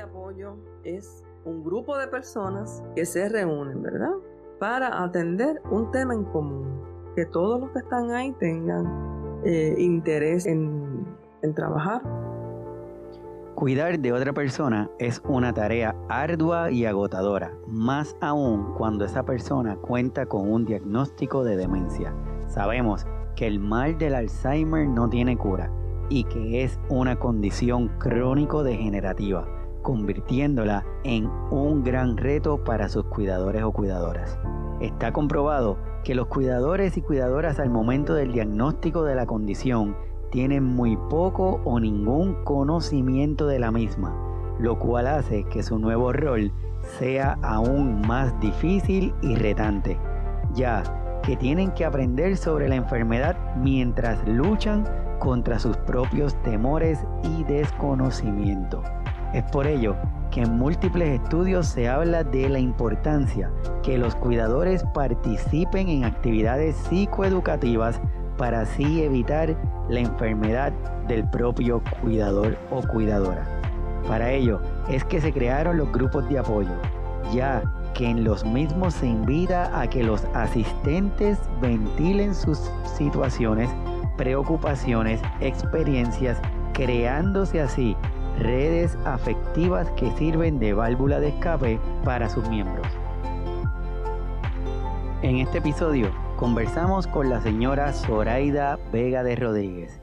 apoyo es un grupo de personas que se reúnen, ¿verdad? Para atender un tema en común, que todos los que están ahí tengan eh, interés en, en trabajar. Cuidar de otra persona es una tarea ardua y agotadora, más aún cuando esa persona cuenta con un diagnóstico de demencia. Sabemos que el mal del Alzheimer no tiene cura y que es una condición crónico-degenerativa, convirtiéndola en un gran reto para sus cuidadores o cuidadoras. Está comprobado que los cuidadores y cuidadoras al momento del diagnóstico de la condición tienen muy poco o ningún conocimiento de la misma, lo cual hace que su nuevo rol sea aún más difícil y retante, ya que tienen que aprender sobre la enfermedad mientras luchan contra sus propios temores y desconocimiento. Es por ello que en múltiples estudios se habla de la importancia que los cuidadores participen en actividades psicoeducativas para así evitar la enfermedad del propio cuidador o cuidadora. Para ello es que se crearon los grupos de apoyo, ya que en los mismos se invita a que los asistentes ventilen sus situaciones, preocupaciones, experiencias, creándose así redes afectivas que sirven de válvula de escape para sus miembros. En este episodio conversamos con la señora Zoraida Vega de Rodríguez,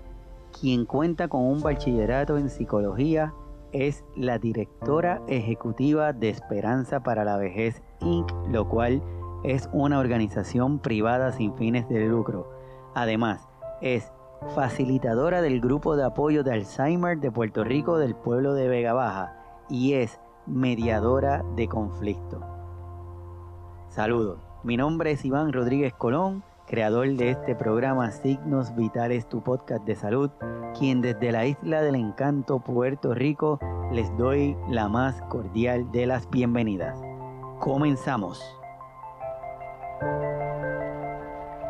quien cuenta con un bachillerato en psicología, es la directora ejecutiva de Esperanza para la Vejez Inc., lo cual es una organización privada sin fines de lucro. Además, es facilitadora del grupo de apoyo de Alzheimer de Puerto Rico del pueblo de Vega Baja y es mediadora de conflicto. Saludos, mi nombre es Iván Rodríguez Colón, creador de este programa Signos Vitales, tu podcast de salud, quien desde la isla del encanto Puerto Rico les doy la más cordial de las bienvenidas. Comenzamos.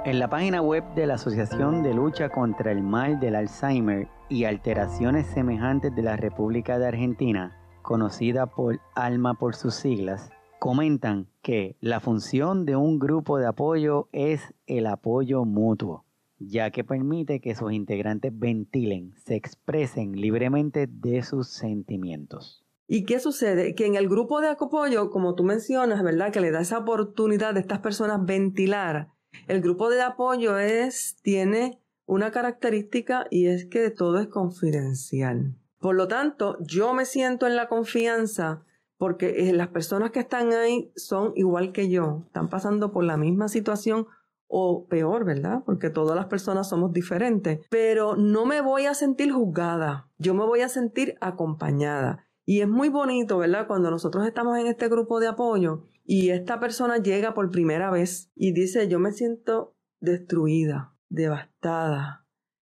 En la página web de la Asociación de Lucha contra el Mal del Alzheimer y Alteraciones Semejantes de la República de Argentina, conocida por ALMA por sus siglas, comentan que la función de un grupo de apoyo es el apoyo mutuo, ya que permite que sus integrantes ventilen, se expresen libremente de sus sentimientos. ¿Y qué sucede? Que en el grupo de apoyo, como tú mencionas, ¿verdad? Que le da esa oportunidad de estas personas ventilar el grupo de apoyo es, tiene una característica y es que todo es confidencial. Por lo tanto, yo me siento en la confianza porque eh, las personas que están ahí son igual que yo, están pasando por la misma situación o peor, ¿verdad? Porque todas las personas somos diferentes, pero no me voy a sentir juzgada, yo me voy a sentir acompañada. Y es muy bonito, ¿verdad? Cuando nosotros estamos en este grupo de apoyo y esta persona llega por primera vez y dice, yo me siento destruida, devastada,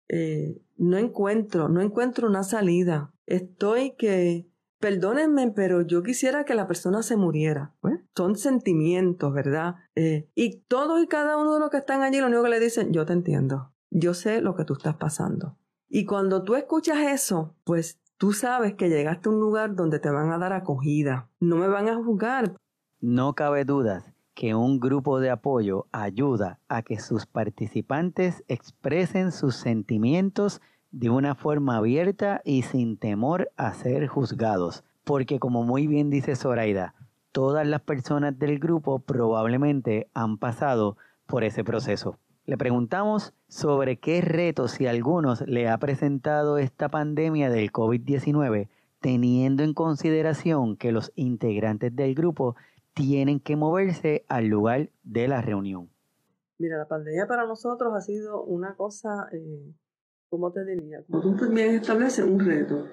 eh, no encuentro, no encuentro una salida. Estoy que, perdónenme, pero yo quisiera que la persona se muriera. Son sentimientos, ¿verdad? Eh, y todos y cada uno de los que están allí, lo único que le dicen, yo te entiendo, yo sé lo que tú estás pasando. Y cuando tú escuchas eso, pues tú sabes que llegaste a un lugar donde te van a dar acogida, no me van a juzgar. No cabe duda que un grupo de apoyo ayuda a que sus participantes expresen sus sentimientos de una forma abierta y sin temor a ser juzgados. Porque como muy bien dice Zoraida, todas las personas del grupo probablemente han pasado por ese proceso. Le preguntamos sobre qué retos y algunos le ha presentado esta pandemia del COVID-19, teniendo en consideración que los integrantes del grupo tienen que moverse al lugar de la reunión. Mira, la pandemia para nosotros ha sido una cosa, eh, ¿cómo te diría? Como tú también estableces un reto,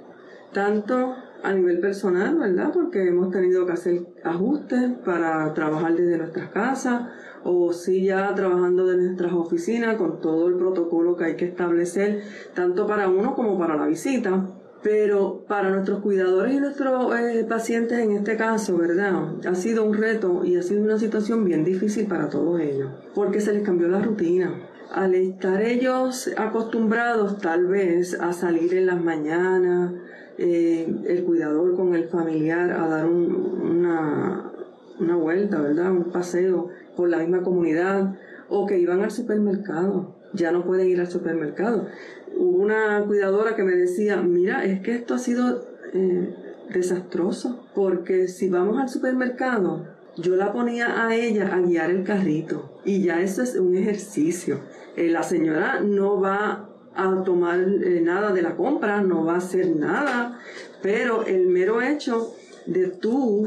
tanto a nivel personal, ¿verdad? Porque hemos tenido que hacer ajustes para trabajar desde nuestras casas o si ya trabajando desde nuestras oficinas con todo el protocolo que hay que establecer, tanto para uno como para la visita. Pero para nuestros cuidadores y nuestros eh, pacientes en este caso, ¿verdad? Ha sido un reto y ha sido una situación bien difícil para todos ellos, porque se les cambió la rutina. al estar ellos acostumbrados tal vez a salir en las mañanas, eh, el cuidador con el familiar a dar una, una vuelta, ¿verdad? Un paseo por la misma comunidad o que iban al supermercado, ya no pueden ir al supermercado. Hubo una cuidadora que me decía, mira, es que esto ha sido eh, desastroso, porque si vamos al supermercado, yo la ponía a ella a guiar el carrito y ya eso es un ejercicio. Eh, la señora no va a tomar eh, nada de la compra, no va a hacer nada, pero el mero hecho de tú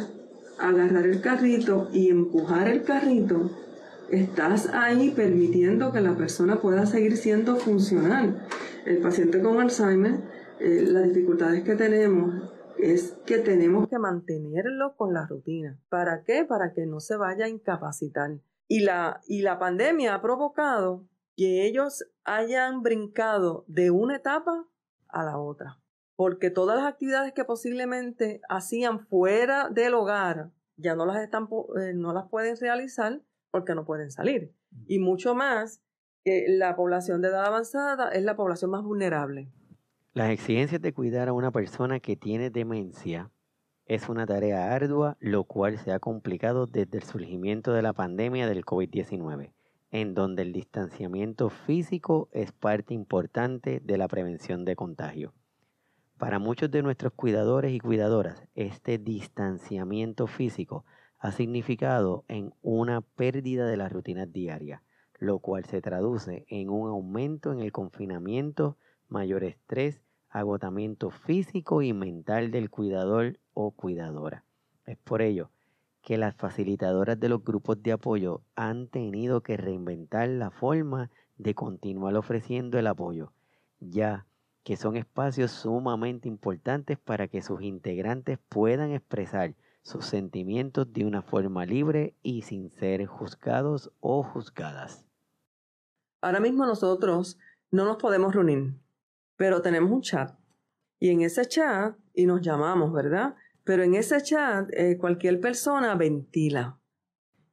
agarrar el carrito y empujar el carrito, estás ahí permitiendo que la persona pueda seguir siendo funcional. El paciente con Alzheimer, eh, las dificultades que tenemos es que tenemos que mantenerlo con la rutina. ¿Para qué? Para que no se vaya a incapacitar. Y la, y la pandemia ha provocado que ellos hayan brincado de una etapa a la otra. Porque todas las actividades que posiblemente hacían fuera del hogar ya no las, están, eh, no las pueden realizar porque no pueden salir. Y mucho más que la población de edad avanzada es la población más vulnerable. Las exigencias de cuidar a una persona que tiene demencia es una tarea ardua, lo cual se ha complicado desde el surgimiento de la pandemia del COVID-19 en donde el distanciamiento físico es parte importante de la prevención de contagio. Para muchos de nuestros cuidadores y cuidadoras, este distanciamiento físico ha significado en una pérdida de las rutinas diarias, lo cual se traduce en un aumento en el confinamiento, mayor estrés, agotamiento físico y mental del cuidador o cuidadora. Es por ello que las facilitadoras de los grupos de apoyo han tenido que reinventar la forma de continuar ofreciendo el apoyo, ya que son espacios sumamente importantes para que sus integrantes puedan expresar sus sentimientos de una forma libre y sin ser juzgados o juzgadas. Ahora mismo nosotros no nos podemos reunir, pero tenemos un chat. Y en ese chat, y nos llamamos, ¿verdad? Pero en ese chat, eh, cualquier persona ventila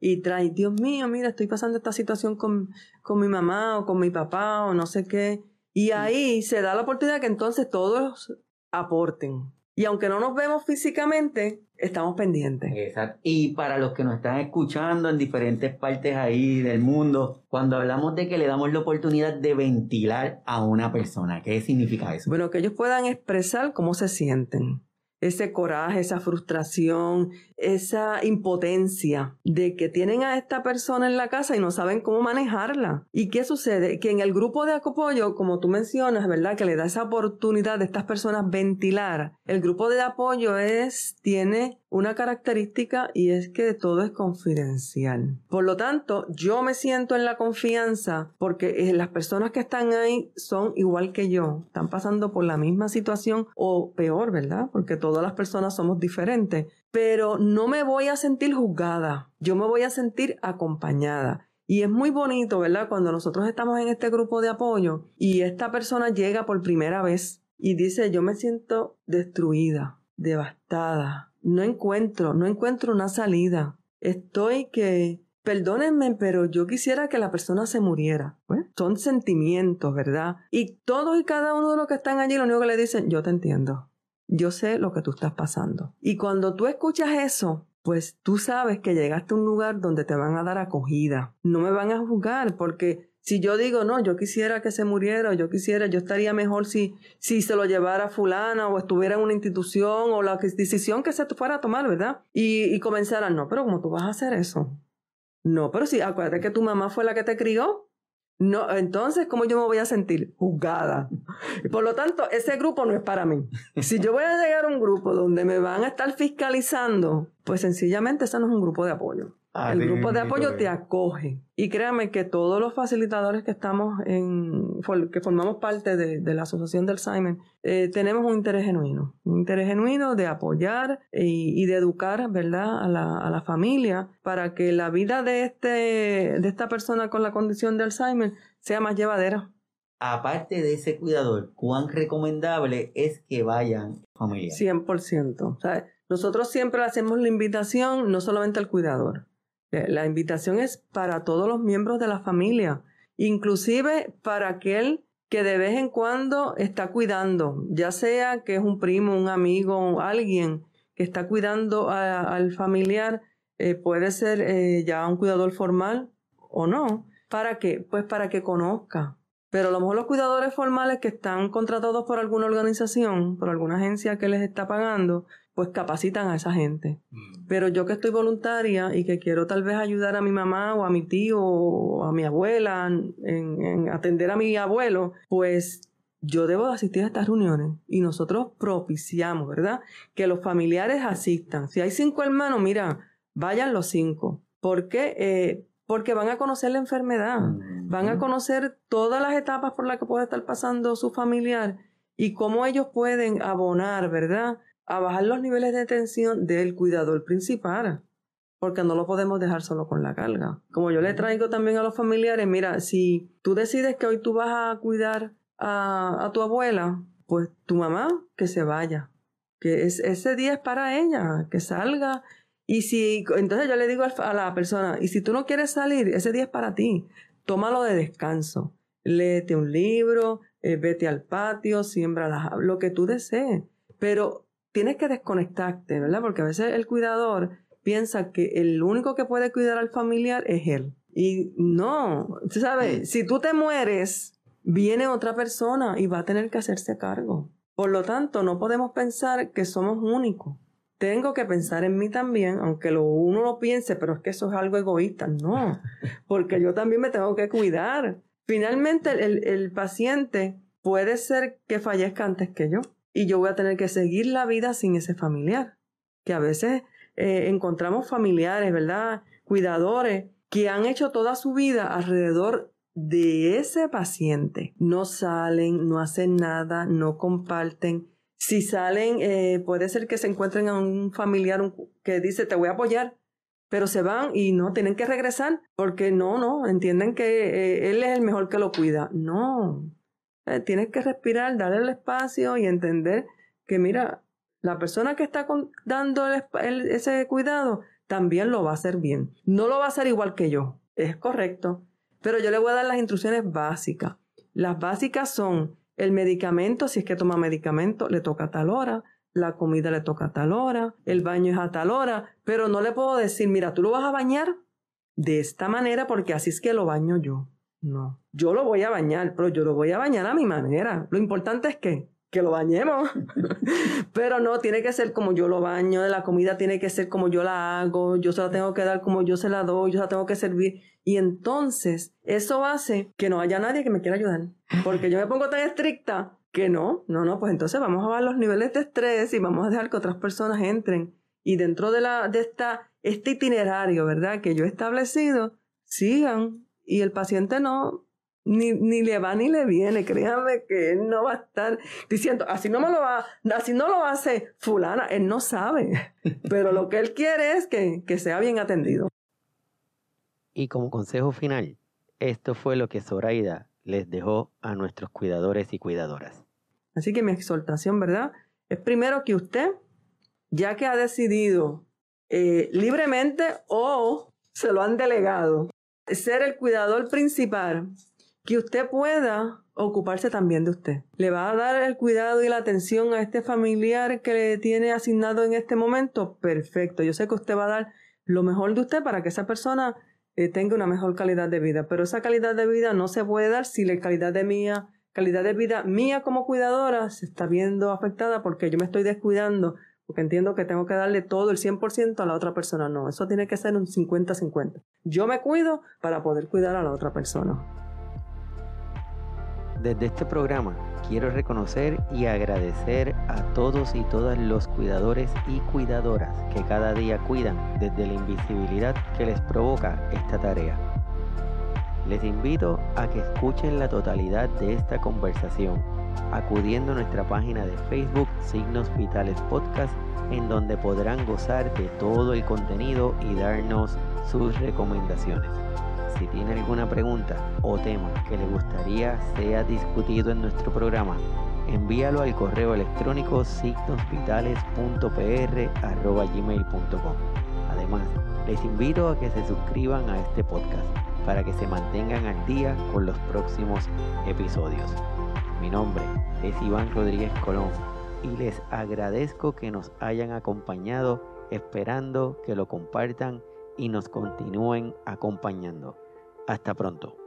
y trae, Dios mío, mira, estoy pasando esta situación con, con mi mamá o con mi papá o no sé qué. Y ahí se da la oportunidad que entonces todos aporten. Y aunque no nos vemos físicamente, estamos pendientes. Exacto. Y para los que nos están escuchando en diferentes partes ahí del mundo, cuando hablamos de que le damos la oportunidad de ventilar a una persona, ¿qué significa eso? Bueno, que ellos puedan expresar cómo se sienten ese coraje, esa frustración, esa impotencia de que tienen a esta persona en la casa y no saben cómo manejarla. ¿Y qué sucede? Que en el grupo de apoyo, como tú mencionas, ¿verdad? Que le da esa oportunidad de estas personas ventilar. El grupo de apoyo es, tiene una característica y es que todo es confidencial. Por lo tanto, yo me siento en la confianza porque eh, las personas que están ahí son igual que yo, están pasando por la misma situación o peor, ¿verdad? Porque todas las personas somos diferentes, pero no me voy a sentir juzgada, yo me voy a sentir acompañada. Y es muy bonito, ¿verdad? Cuando nosotros estamos en este grupo de apoyo y esta persona llega por primera vez y dice, yo me siento destruida, devastada, no encuentro, no encuentro una salida. Estoy que, perdónenme, pero yo quisiera que la persona se muriera. son sentimientos, ¿verdad? Y todos y cada uno de los que están allí, lo único que le dicen, yo te entiendo. Yo sé lo que tú estás pasando. Y cuando tú escuchas eso, pues tú sabes que llegaste a un lugar donde te van a dar acogida. No me van a juzgar porque si yo digo, no, yo quisiera que se muriera, yo quisiera, yo estaría mejor si, si se lo llevara fulana o estuviera en una institución o la decisión que se fuera a tomar, ¿verdad? Y, y comenzaran, no, pero ¿cómo tú vas a hacer eso? No, pero sí, acuérdate que tu mamá fue la que te crió. No, entonces, ¿cómo yo me voy a sentir? Juzgada. Por lo tanto, ese grupo no es para mí. Si yo voy a llegar a un grupo donde me van a estar fiscalizando, pues sencillamente ese no es un grupo de apoyo. Ah, el grupo de apoyo te acoge. Y créame que todos los facilitadores que estamos en, que formamos parte de, la Asociación del Alzheimer, eh, tenemos un interés genuino. Un interés genuino de apoyar y, de educar, ¿verdad?, a la, a la, familia para que la vida de, este, de esta persona con la condición de Alzheimer sea más llevadera. Aparte de ese cuidador, ¿cuán recomendable es que vayan familias? 100%. O sea, nosotros siempre hacemos la invitación no solamente al cuidador, la invitación es para todos los miembros de la familia inclusive para aquel que de vez en cuando está cuidando, ya sea que es un primo, un amigo, alguien que está cuidando al familiar, eh, puede ser eh, ya un cuidador formal o no. ¿Para qué? Pues para que conozca. Pero a lo mejor los cuidadores formales que están contratados por alguna organización, por alguna agencia que les está pagando, pues capacitan a esa gente. Mm. Pero yo que estoy voluntaria y que quiero tal vez ayudar a mi mamá o a mi tío o a mi abuela en, atender a mi abuelo, pues yo debo asistir a estas reuniones y nosotros propiciamos, ¿verdad? Que los familiares asistan. Si hay cinco hermanos, mira, vayan los cinco. ¿Por qué? Eh, porque van a conocer la enfermedad, van a conocer todas las etapas por las que puede estar pasando su familiar y cómo ellos pueden abonar, ¿verdad? A bajar los niveles de tensión del cuidador principal, porque no lo podemos dejar solo con la carga. Como yo le traigo también a los familiares, mira, si tú decides que hoy tú vas a cuidar a, tu abuela, pues tu mamá que se vaya, que ese día es para ella, que salga. Y si, entonces yo le digo a la persona, y si tú no quieres salir, ese día es para ti, tómalo de descanso. Léete un libro, eh, vete al patio, siembra lo que tú desees. Pero tienes que desconectarte, ¿verdad? Porque a veces el cuidador piensa que el único que puede cuidar al familiar es él. Y no, tú sabes, si tú te mueres, viene otra persona y va a tener que hacerse cargo. Por lo tanto, no podemos pensar que somos únicos. Tengo que pensar en mí también, aunque lo, uno lo piense, pero es que eso es algo egoísta. No, porque yo también me tengo que cuidar. Finalmente, el, el paciente puede ser que fallezca antes que yo y yo voy a tener que seguir la vida sin ese familiar. Que a veces eh, encontramos familiares, ¿verdad? Cuidadores que han hecho toda su vida alrededor de ese paciente. No salen, no hacen nada, no comparten. Si salen, eh, puede ser que se encuentren a un familiar que dice, te voy a apoyar, pero se van y no tienen que regresar porque no, no, entienden que eh, él es el mejor que lo cuida. No, eh, tienes que respirar, darle el espacio y entender que, mira, la persona que está dando ese cuidado también lo va a hacer bien. No lo va a hacer igual que yo, es correcto, pero yo le voy a dar las instrucciones básicas. Las básicas son el medicamento, si es que toma medicamento, le toca a tal hora, la comida le toca a tal hora, el baño es a tal hora, pero no le puedo decir, mira, tú lo vas a bañar de esta manera porque así es que lo baño yo. No, yo lo voy a bañar, pero yo lo voy a bañar a mi manera. Lo importante es que, que lo bañemos. pero no, tiene que ser como yo lo baño, la comida tiene que ser como yo la hago, yo se la tengo que dar como yo se la doy, yo se la tengo que servir. Y entonces eso hace que no haya nadie que me quiera ayudar. Porque yo me pongo tan estricta que no, no, no, pues entonces vamos a ver los niveles de estrés y vamos a dejar que otras personas entren. Y dentro de, la, de esta, este itinerario, ¿verdad? Que yo he establecido, sigan y el paciente no, ni, ni, le va ni le viene. Créame que él no va a estar diciendo, así no me lo va, así no lo hace fulana, él no sabe. Pero lo que él quiere es que, que sea bien atendido. Y como consejo final, esto fue lo que Zoraida les dejó a nuestros cuidadores y cuidadoras. Así que mi exhortación, ¿verdad? Es primero que usted, ya que ha decidido eh, libremente o se lo han delegado, ser el cuidador principal, que usted pueda ocuparse también de usted. Le va a dar el cuidado y la atención a este familiar que le tiene asignado en este momento. Perfecto. Yo sé que usted va a dar lo mejor de usted para que esa persona eh, tenga una mejor calidad de vida. Pero esa calidad de vida no se puede dar si la calidad de mía, calidad de vida mía como cuidadora se está viendo afectada porque yo me estoy descuidando porque entiendo que tengo que darle todo el 100% a la otra persona. No, eso tiene que ser un 50-50. Yo me cuido para poder cuidar a la otra persona. Desde este programa quiero reconocer y agradecer a todos y todas los cuidadores y cuidadoras que cada día cuidan desde la invisibilidad que les provoca esta tarea. Les invito a que escuchen la totalidad de esta conversación acudiendo a nuestra página de Facebook Signos Vitales Podcast, en donde podrán gozar de todo el contenido y darnos sus recomendaciones. Si tiene alguna pregunta o tema que le gustaría sea discutido en nuestro programa, envíalo al correo electrónico signosvitales.pr.gmail.com. Además, les invito a que se suscriban a este podcast para que se mantengan al día con los próximos episodios. Mi nombre es Iván Rodríguez Colón y les agradezco que nos hayan acompañado esperando que lo compartan y nos continúen acompañando. Hasta pronto.